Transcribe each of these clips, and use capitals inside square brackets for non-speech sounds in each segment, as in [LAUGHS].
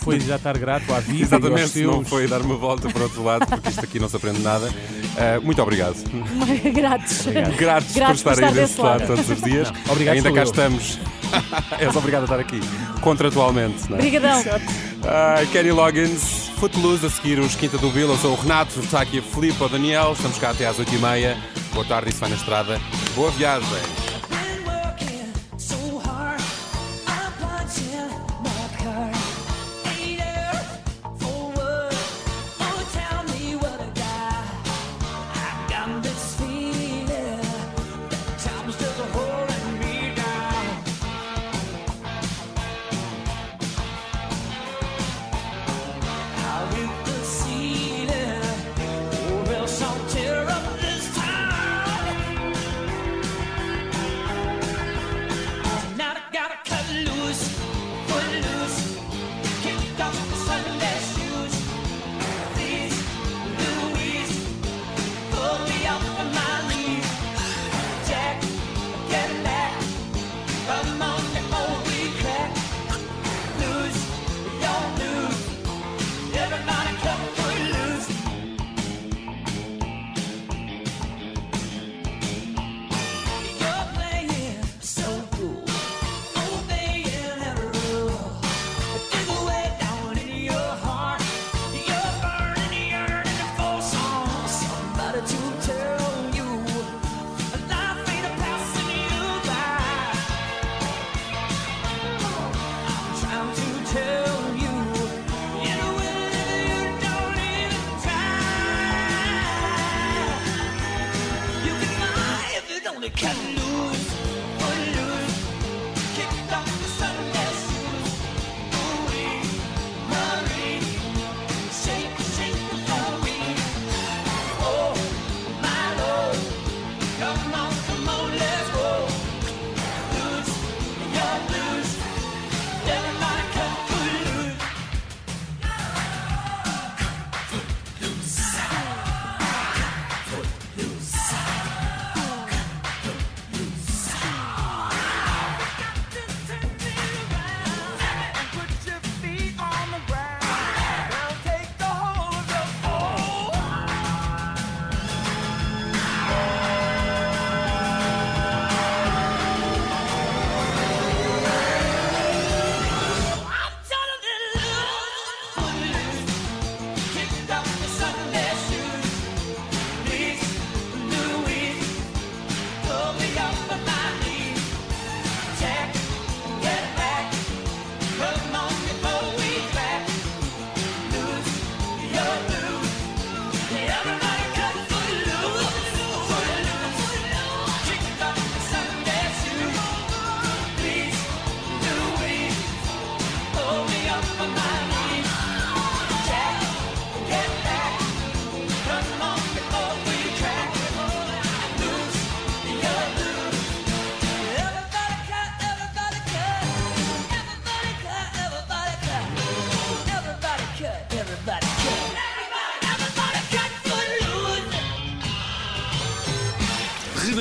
foi já estar grato à vida. Exatamente, não foi dar uma volta para o outro lado, porque isto aqui não se aprende nada. Uh, [LAUGHS] muito obrigado. Gratos. Obrigado. Gratos, Gratos por estar aí desse lado, lado todos os dias. Não, obrigado Ainda cá eu. estamos. [LAUGHS] És obrigado a estar aqui, contratualmente. Não é? Obrigadão. Uh, Kenny Loggins, Footloose, a seguir os Quinta do Bill. Eu sou o Renato, está aqui a Filipe, o Daniel. Estamos cá até às 8h30. Boa tarde, isso vai na estrada. Boa viagem.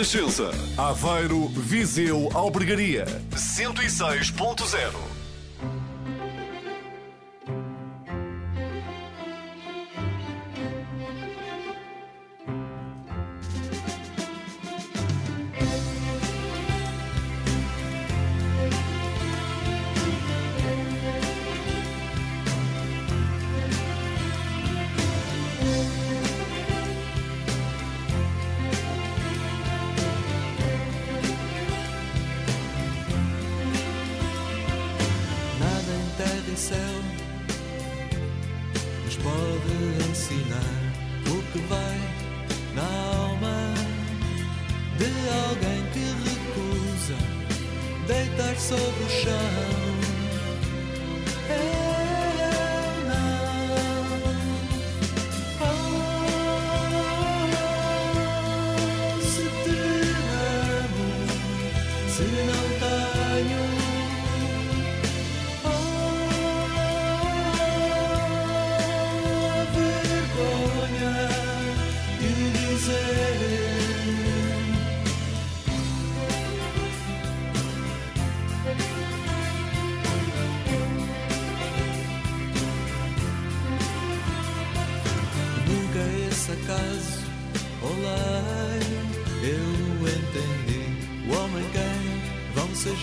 Renascença. Aveiro, Viseu, Albergaria. 106.0.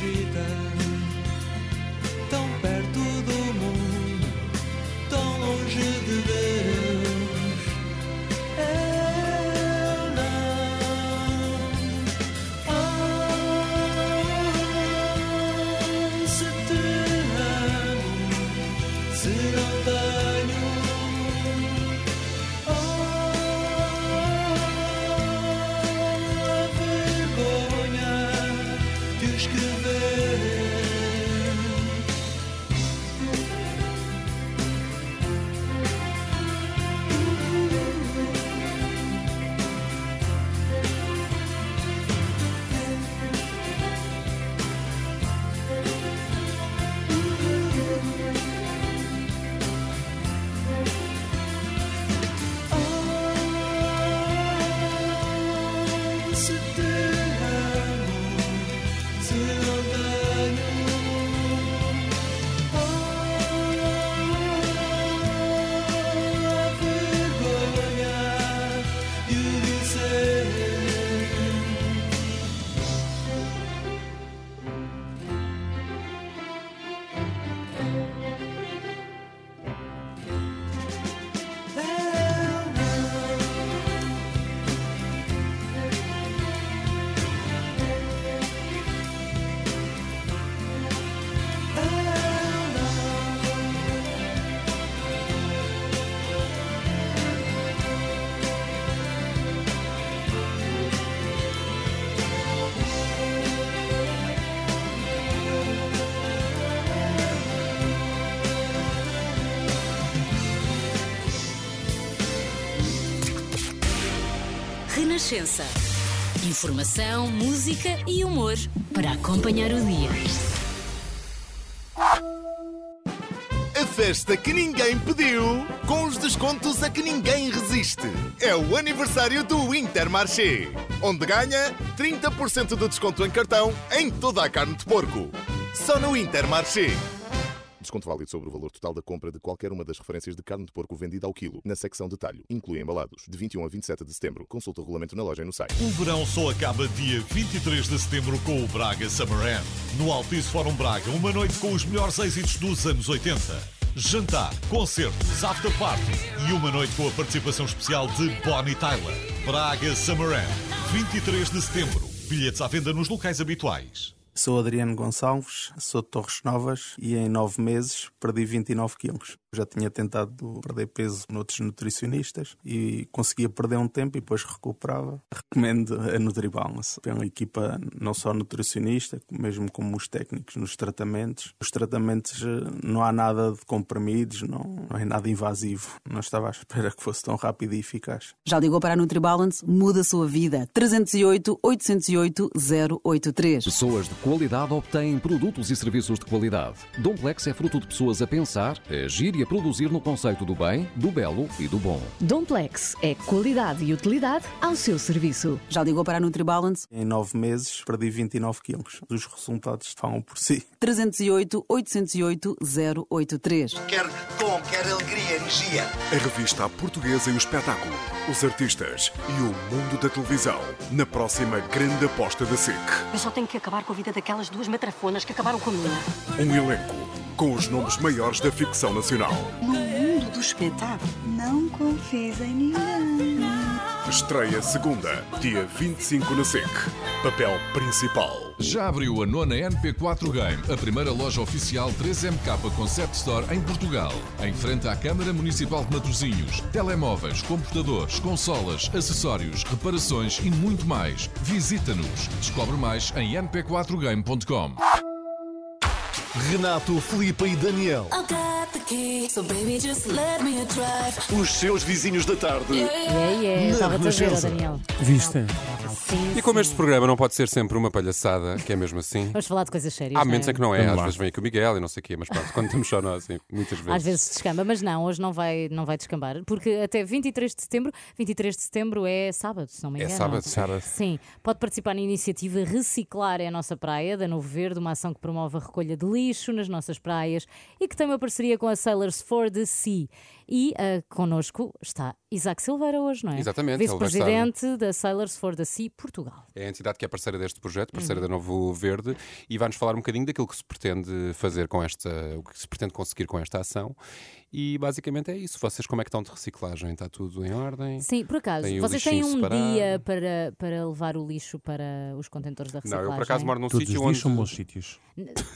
agita, tão Renascença. Informação, música e humor para acompanhar o dia. A festa que ninguém pediu, com os descontos a que ninguém resiste. É o aniversário do Intermarché, onde ganha 30% de desconto em cartão em toda a carne de porco. Só no Intermarché. Desconto válido sobre o valor total da compra de qualquer uma das referências de carne de porco vendida ao quilo, na secção de talho. Inclui embalados. De 21 a 27 de setembro. Consulta o regulamento na loja e no site. O verão só acaba dia 23 de setembro com o Braga Summer End. No Altice Fórum Braga, uma noite com os melhores êxitos dos anos 80. Jantar, concertos, after party e uma noite com a participação especial de Bonnie Tyler. Braga Summer End, 23 de setembro. Bilhetes à venda nos locais habituais. Sou Adriano Gonçalves, sou de Torres Novas e em nove meses perdi 29 quilos. Já tinha tentado perder peso noutros nutricionistas e conseguia perder um tempo e depois recuperava. Recomendo a NutriBalance. É uma equipa não só nutricionista, mesmo como os técnicos nos tratamentos. Os tratamentos eh, não há nada de comprimidos, não, não é nada invasivo. Não estava à espera que fosse tão rápido e eficaz. Já ligou para a NutriBalance? Muda a sua vida. 308 808 083. Pessoas de qualidade obtêm produtos e serviços de qualidade. Domplex é fruto de pessoas a pensar, a agir e a produzir no conceito do bem, do belo e do bom. Domplex é qualidade e utilidade ao seu serviço. Já ligou para a NutriBalance? Em nove meses perdi 29 quilos. Os resultados falam por si. 308 808 083. Quer tom, quer alegria, energia. A revista Portuguesa e o Espetáculo, os artistas e o mundo da televisão, na próxima grande aposta da SIC. Eu só tenho que acabar com a vida daquelas duas matrafonas que acabaram com a minha. Um elenco com os nomes maiores da ficção nacional. No mundo do espetáculo, não confies em ninguém. Estreia segunda, dia 25 na SIC. Papel principal. Já abriu a nona NP4 Game, a primeira loja oficial 3MK Concept Store em Portugal. Em frente à Câmara Municipal de Matosinhos. Telemóveis, computadores, consolas, acessórios, reparações e muito mais. Visita-nos. Descobre mais em np4game.com. Renato, Filipe e Daniel. Os seus vizinhos da tarde. É, é, Na estava a ver. Daniel. Viste? Sim, E como sim. este programa não pode ser sempre uma palhaçada, que é mesmo assim. Vamos falar de coisas sérias. Há não momentos é? em que não é, Vamos às lá. vezes vem aqui o Miguel e não sei o quê, mas pronto, quando estamos só nós, assim, muitas vezes. Às vezes descamba, mas não, hoje não vai, não vai descambar, porque até 23 de setembro, 23 de setembro é sábado, se não me É engano. sábado, sábado. Sim, pode participar na iniciativa Reciclar é a nossa praia, da Novo Verde, uma ação que promove a recolha de lixo nas nossas praias e que tem uma parceria com a Sailors for the Sea. E ah, connosco está Isaac Silveira hoje, não é? Exatamente, Vice-presidente da Sailors for the Sea Portugal. É a entidade que é parceira deste projeto, parceira Uhum. da Novo Verde, e vai-nos falar um bocadinho daquilo que se pretende fazer com esta, o que se pretende conseguir com esta ação. E basicamente é isso. Vocês como é que estão de reciclagem? Está tudo em ordem? Sim, por acaso, Tem vocês têm um separado? dia para, para levar o lixo para os contentores da Não, reciclagem? eu por acaso moro num Todos os sítio dias onde. são bons sítios.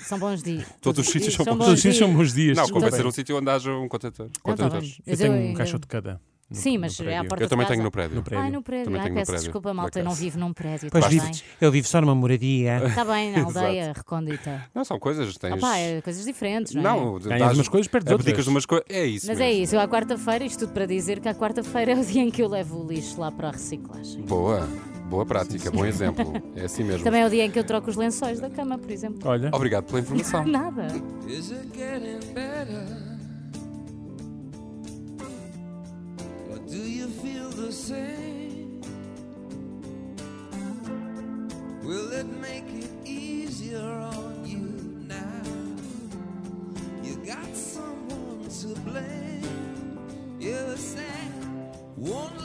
São bons dias. [LAUGHS] Todos os sítios [LAUGHS] são bons Todos os sítios são bons dias. Não, ser um sítio onde haja um contentor. tá Eu tenho eu- um eu- caixote de cada. no- Sim, mas é à porta Eu também casa. tenho no prédio. No prédio. Ai, no prédio. Também Ai, tenho no peço prédio, desculpa, malta, eu não vivo num prédio. Pois tá vive, bem? ele vive só numa moradia. Está [LAUGHS] bem, na [LAUGHS] aldeia recôndita. Não, são coisas. Tens... Ah, pá, é coisas diferentes, não é? Não, dás- umas coisas, perdes abdicas outras. de umas coisas. É isso. Mas é mesmo. isso, eu à quarta-feira, isto tudo para dizer que à quarta-feira [LAUGHS] é o dia em que eu levo o lixo lá para a reciclagem. Boa, boa prática, bom exemplo. É assim mesmo. Também é o dia em que eu troco os lençóis da cama, por exemplo. Olha, Obrigado pela informação. Nada. Do you feel the same? Will it make it easier on you now? You got someone to blame. You say one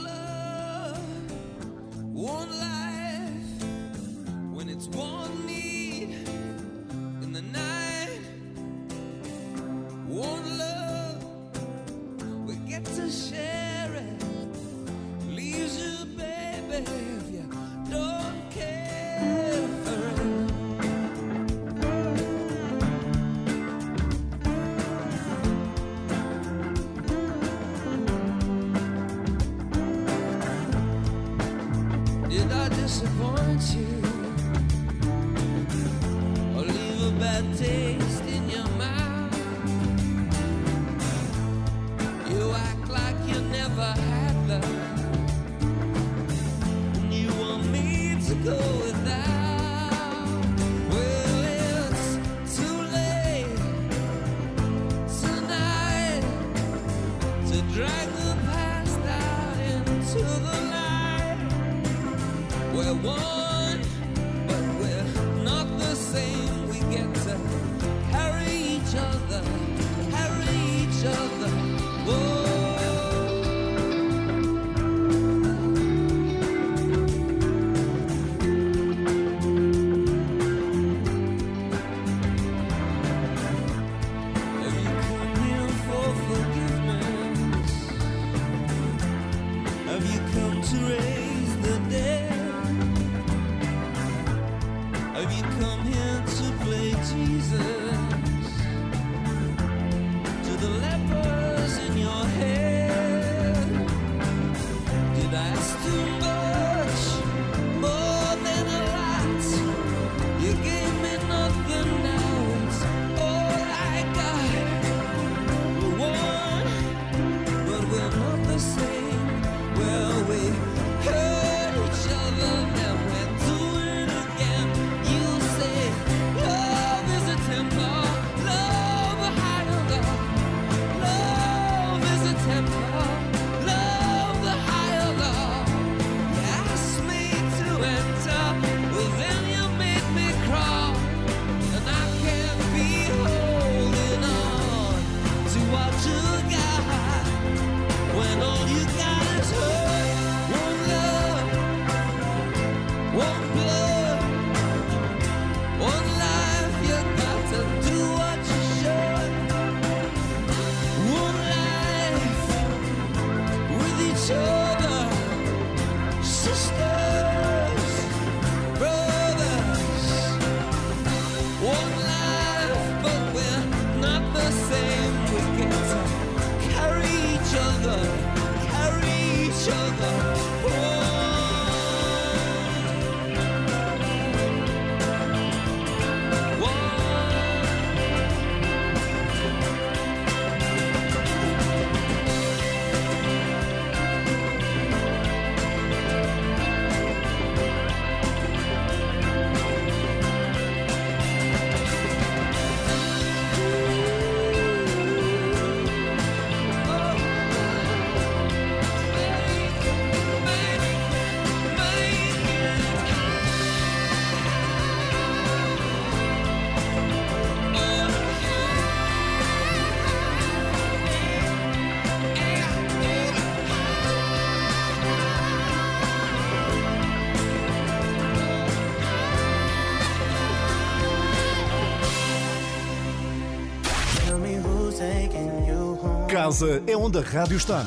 casa é onde a rádio está.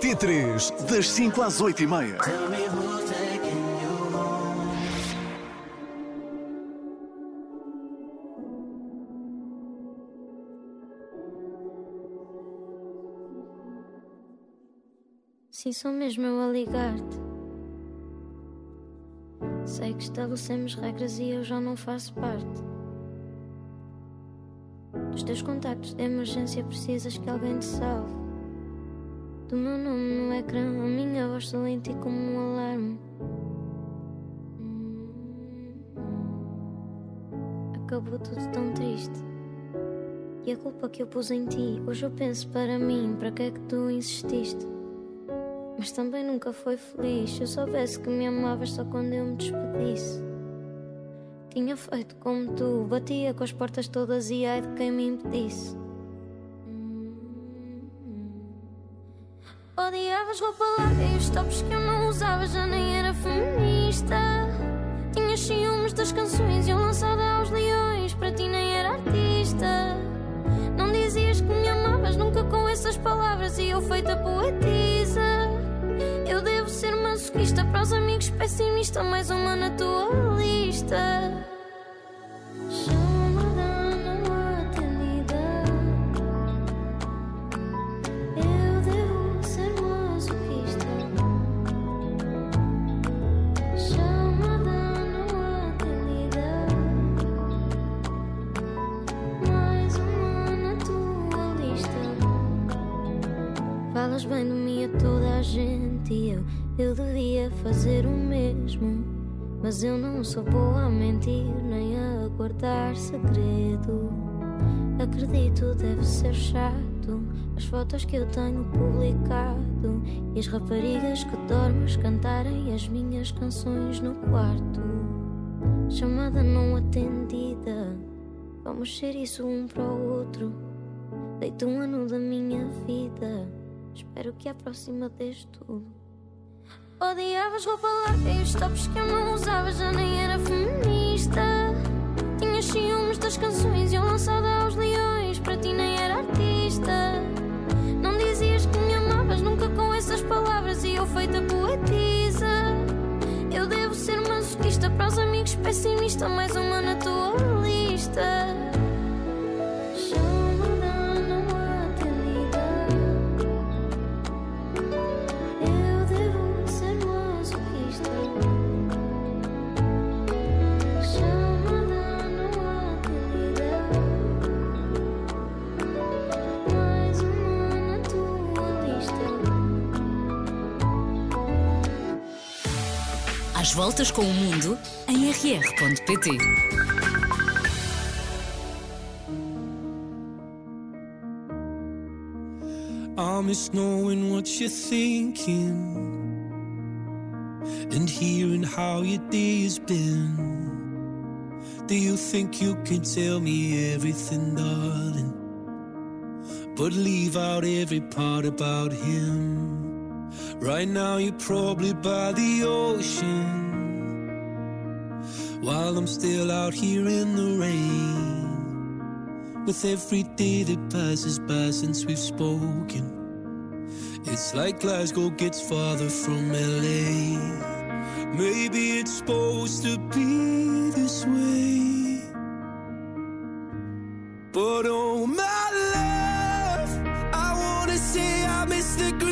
T3, das 5 às 8 e meia. Sim, sou mesmo eu a ligar-te. Sei que estabelecemos regras e eu já não faço parte. Dos teus contactos de emergência precisas que alguém te salve. Do meu nome no ecrã, a minha voz soa em ti como um alarme. Acabou tudo tão triste. E a culpa que eu pus em ti, hoje eu penso para mim, para que é que tu insististe? Mas também nunca foi feliz. Se eu soubesse que me amavas só quando eu me despedisse. Tinha feito como tu, batia com as portas todas e ai de quem me impedisse. Odiavas roupa larga e os tops que eu não usava já nem era feminista. Tinhas ciúmes das canções e eu lançada aos leões, para ti nem era artista. Não dizias que me amavas nunca com essas palavras e eu feita poetisa. Masoquista para os amigos pessimista, mais uma na tua lista. Guardar segredo. Acredito, deve ser chato. As fotos que eu tenho publicado e as raparigas que dormes cantarem as minhas canções no quarto. Chamada não atendida. Vamos ser isso um para o outro. Deito um ano da minha vida. Espero que à próxima dês tudo. Odiavas roupa larga e os tops que eu não usava já nem era feminista. Tinhas ciúmes das canções e eu lançada aos leões, para ti nem era artista. Não dizias que me amavas nunca com essas palavras e eu feita poetisa. Eu devo ser masoquista para os amigos pessimista, mais uma na tua lista. Voltas com o mundo em rr.pt. I miss knowing what you're thinking and hearing how your day has been. Do you think you can tell me everything, darling? But leave out every part about him. Right now, you're probably by the ocean while I'm still out here in the rain. With every day that passes by since we've spoken, it's like Glasgow gets farther from LA. Maybe it's supposed to be this way. But oh my love, I wanna say I miss the green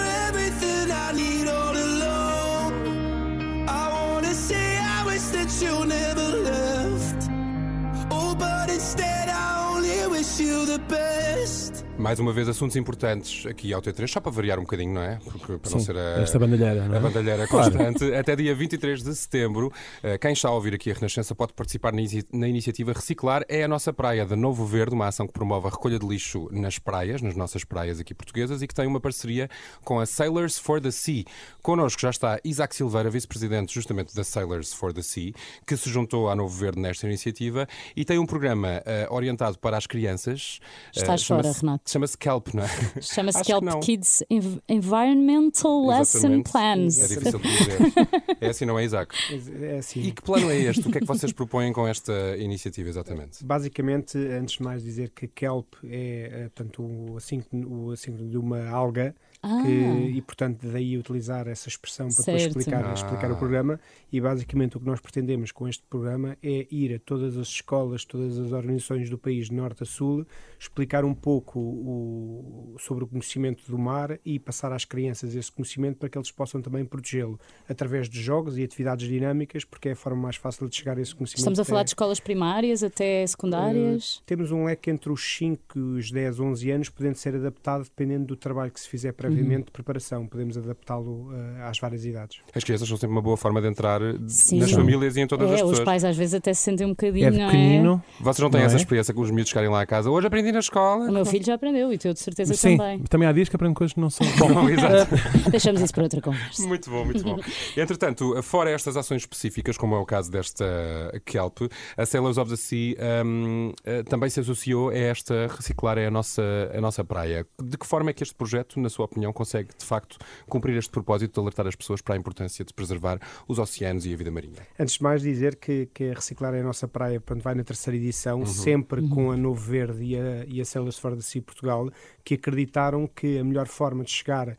the best. Mais uma vez, assuntos importantes aqui ao T3, só para variar um bocadinho, não é? Porque para não Sim, ser a, esta bandalheira, não é? a bandalheira Claro. constante. Até dia 23 de setembro, eh, quem está a ouvir aqui a Renascença pode participar na inici- na iniciativa Reciclar é a nossa praia de Novo Verde, uma ação que promove a recolha de lixo nas praias, nas nossas praias aqui portuguesas e que tem uma parceria com a Sailors for the Sea. Connosco já está Isaac Silveira, vice-presidente justamente da Sailors for the Sea, que se juntou à Novo Verde nesta iniciativa e tem um programa eh, orientado para as crianças. Estás Eh, fora, Renato. Chama-se Kelp, não é? Chama-se Kelp. Kids Env- Environmental Lesson. Plans. É difícil de dizer. [LAUGHS] É assim, não é, Isaac? É assim. E que plano é este? O que é que vocês propõem com esta iniciativa, exatamente? Basicamente, antes de mais dizer que kelp é eh, portanto, o o assíncrono de uma alga Ah. que, e, portanto, daí utilizar essa expressão para depois Certo. explicar, explicar Ah. o programa. E, basicamente, o que nós pretendemos com este programa é ir a todas as escolas, todas as organizações do país, de norte a sul, explicar um pouco o- sobre o conhecimento do mar e passar às crianças esse conhecimento para que eles possam também protegê-lo através de jogos e atividades dinâmicas, porque é a forma mais fácil de chegar a esse conhecimento. Estamos a falar É- de escolas primárias até secundárias. Uh, temos um leque entre os 5 e os 10, 11 anos, podendo ser adaptado dependendo do trabalho que se fizer previamente de preparação. Podemos adaptá-lo uh, às várias idades. As crianças são sempre uma boa forma de entrar Sim. nas famílias e em todas é, as pessoas. os pais às vezes até se sentem um bocadinho. É de não pequenino. Vocês não têm Não essa é? experiência com os miúdos chegarem lá a casa? Hoje aprendi na escola. O meu filho já aprendeu e tu de certeza Sim, também. também há dias que aprendo coisas que não são. [LAUGHS] Bom, exato. [LAUGHS] Deixamos isso para outra conversa. Muito bom, muito bom. Entretanto, fora estas ações específicas, como é o caso desta Kelp, a Sailors of the Sea hum, eh, também se associou a esta reciclar é a nossa, a nossa praia. De que forma é que este projeto, na sua opinião, consegue de facto cumprir este propósito de alertar as pessoas para a importância de preservar os oceanos e a vida marinha? Antes de mais dizer que, que a Reciclar é a nossa praia, pronto, vai na terceira edição, Uhum. sempre com a Novo Verde e a, e a Sailors for the Sea Portugal, que acreditaram que a melhor forma de chegar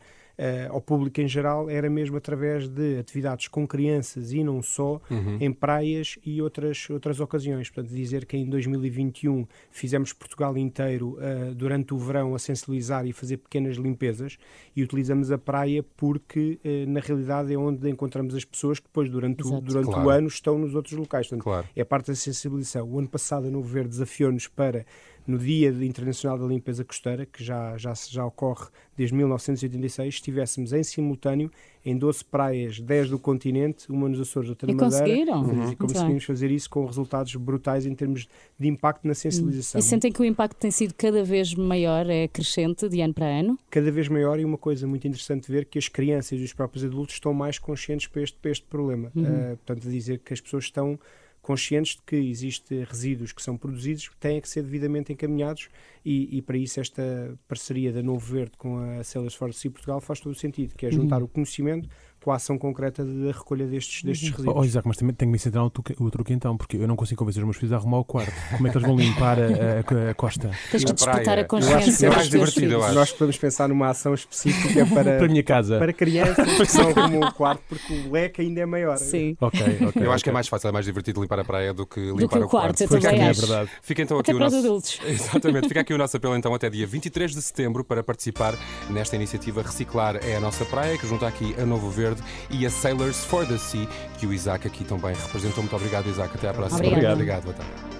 ao público em geral era mesmo através de atividades com crianças e não só, Uhum. em praias e outras, outras ocasiões. Portanto, dizer que em 2021 fizemos Portugal inteiro eh, durante o verão a sensibilizar e fazer pequenas limpezas e utilizamos a praia porque, eh, na realidade, é onde encontramos as pessoas que depois, durante, o, durante Claro. o ano, estão nos outros locais. Portanto, Claro. é parte da sensibilização. O ano passado, a Novo Verde desafiou-nos para, no Dia Internacional da Limpeza Costeira, que já, já, já ocorre desde 1986, estivéssemos em simultâneo em 12 praias, 10 do continente, uma nos Açores, outra E na Madeira. conseguiram? E Uhum. conseguimos Muito fazer isso com resultados brutais em termos de impacto na sensibilização. E sentem que o impacto tem sido cada vez maior, é crescente de ano para ano? cada vez maior e uma coisa muito interessante ver que as crianças e os próprios adultos estão mais conscientes para este, para este problema. Uhum. Uh, portanto, dizer que as pessoas estão conscientes de que existem resíduos que são produzidos que têm que ser devidamente encaminhados e, e para isso esta parceria da Novo Verde com a Sailors for the Sea Portugal faz todo o sentido, que é juntar Uhum. o conhecimento com a ação concreta da recolha destes, destes resíduos. Oh, oh, Isaac, mas também tenho que me ensinar o truque, o truque então, porque eu não consigo convencer os meus filhos a arrumar o quarto. Como é que eles vão limpar a, a- a costa? Tens que disputar a Eu consciência acho que é mais divertido, eu. Nós podemos pensar numa ação específica [LAUGHS] para, Para a minha casa. para crianças que não arrumam o quarto, porque o leque ainda é maior. Sim. Ok, ok. Eu acho que é mais fácil, é mais divertido limpar a praia do que limpar que o quarto, eu Fica aqui- É verdade. Fica então Até aqui o nosso. adultos. [LAUGHS] Exatamente, fica aqui o nosso apelo então até dia 23 de setembro para participar nesta iniciativa Reciclar é a Nossa Praia, que junta aqui a Novo Verde e a Sailors for the Sea, que o Isaac aqui também representou. Muito obrigado, Isaac. Até à próxima. Obrigada. Obrigado, boa tarde.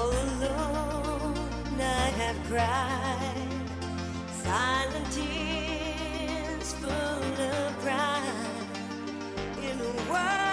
All alone, I have cried silent tears full of pride in a world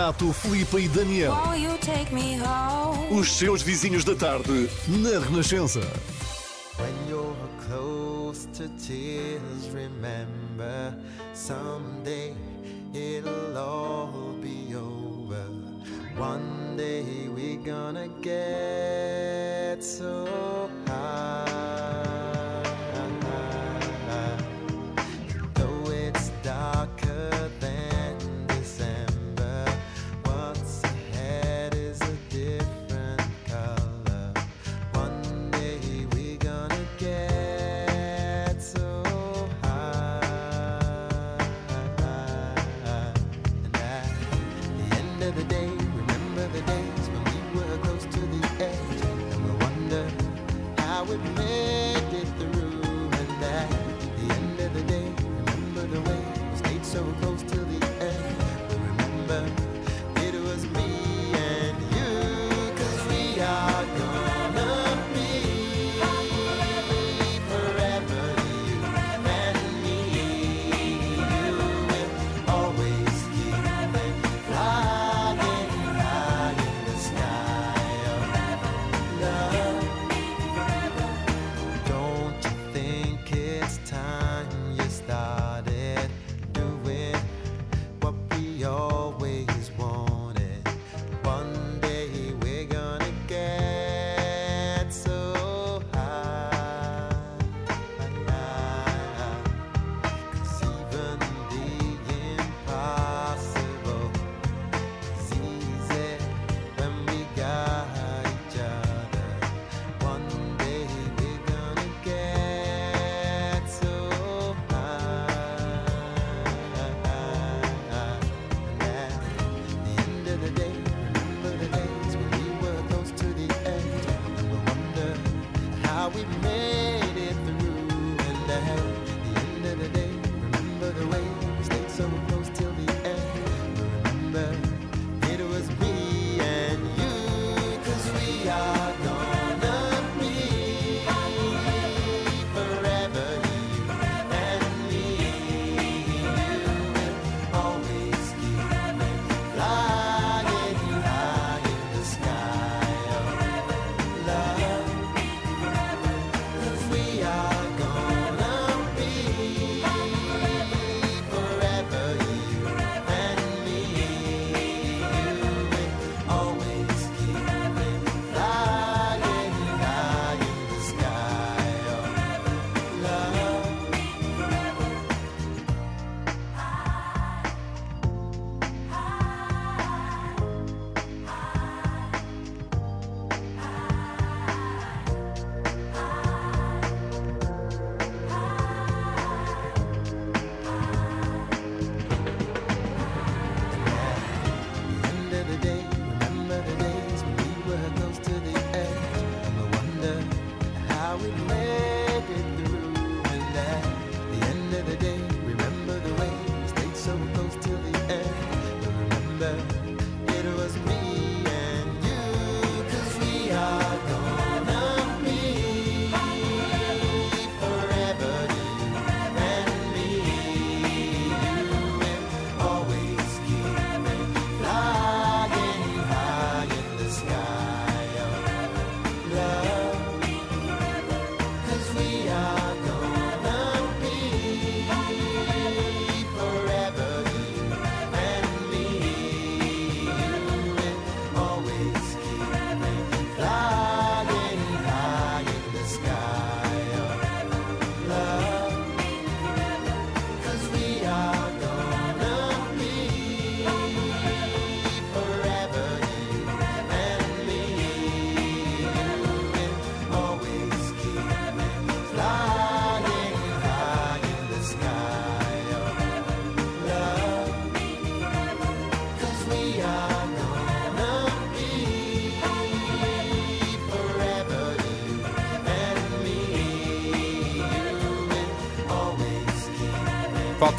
Renato, Filipe e Daniel. Won't you take me home? Os seus vizinhos da tarde, na Renascença. When you're close to tears, remember someday it'll all be over. One day we're gonna get so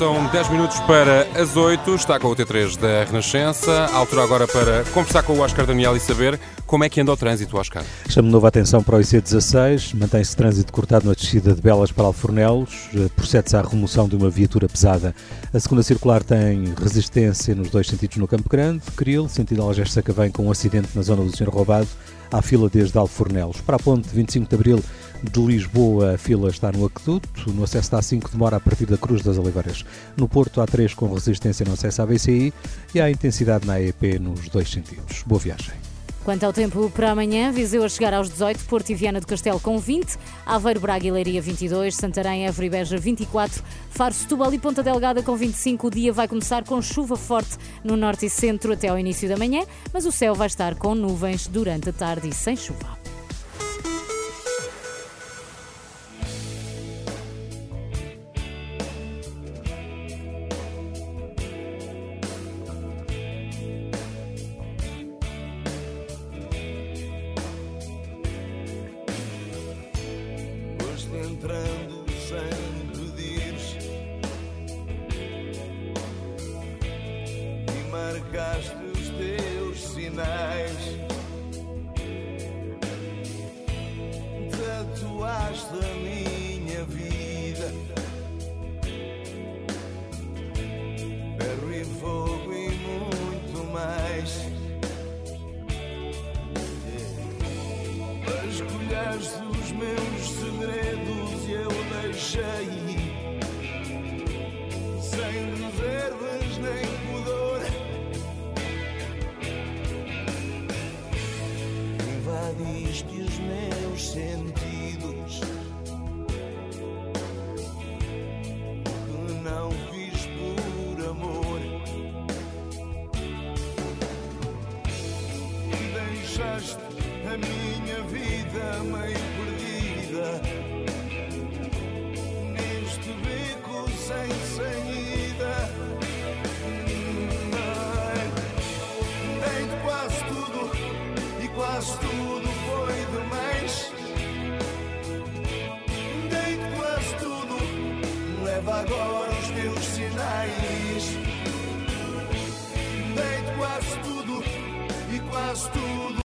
Faltam 10 minutos para as 8. Está com o T3 da Renascença. A altura agora para conversar com o Oscar Daniel e saber como é que anda o trânsito, Oscar. Chamo de novo a atenção para o IC16. Mantém-se trânsito cortado na descida de Belas para Alfornelos. Eh, Procede-se à remoção de uma viatura pesada. A segunda circular tem resistência nos dois sentidos no Campo Grande. Cril, sentido Algés Sacavém, com um acidente na zona do Senhor Roubado. Há fila desde Alfornelos. Para a ponte 25 de Abril de Lisboa, a fila está no Aqueduto. No acesso da A5 demora a partir da Cruz das Oliveiras. No Porto, há 3 com resistência no acesso à BCI e há intensidade na AEP nos dois sentidos. Boa viagem. Quanto ao tempo para amanhã, Viseu a chegar aos 18, Porto e Viana do Castelo com 20, Aveiro, Braga e Leiria 22, Santarém, Évora e Beja 24, Faro, Setúbal e Ponta Delgada com 25. O dia vai começar com chuva forte no norte e centro até ao início da manhã, mas o céu vai estar com nuvens durante a tarde e sem chuva.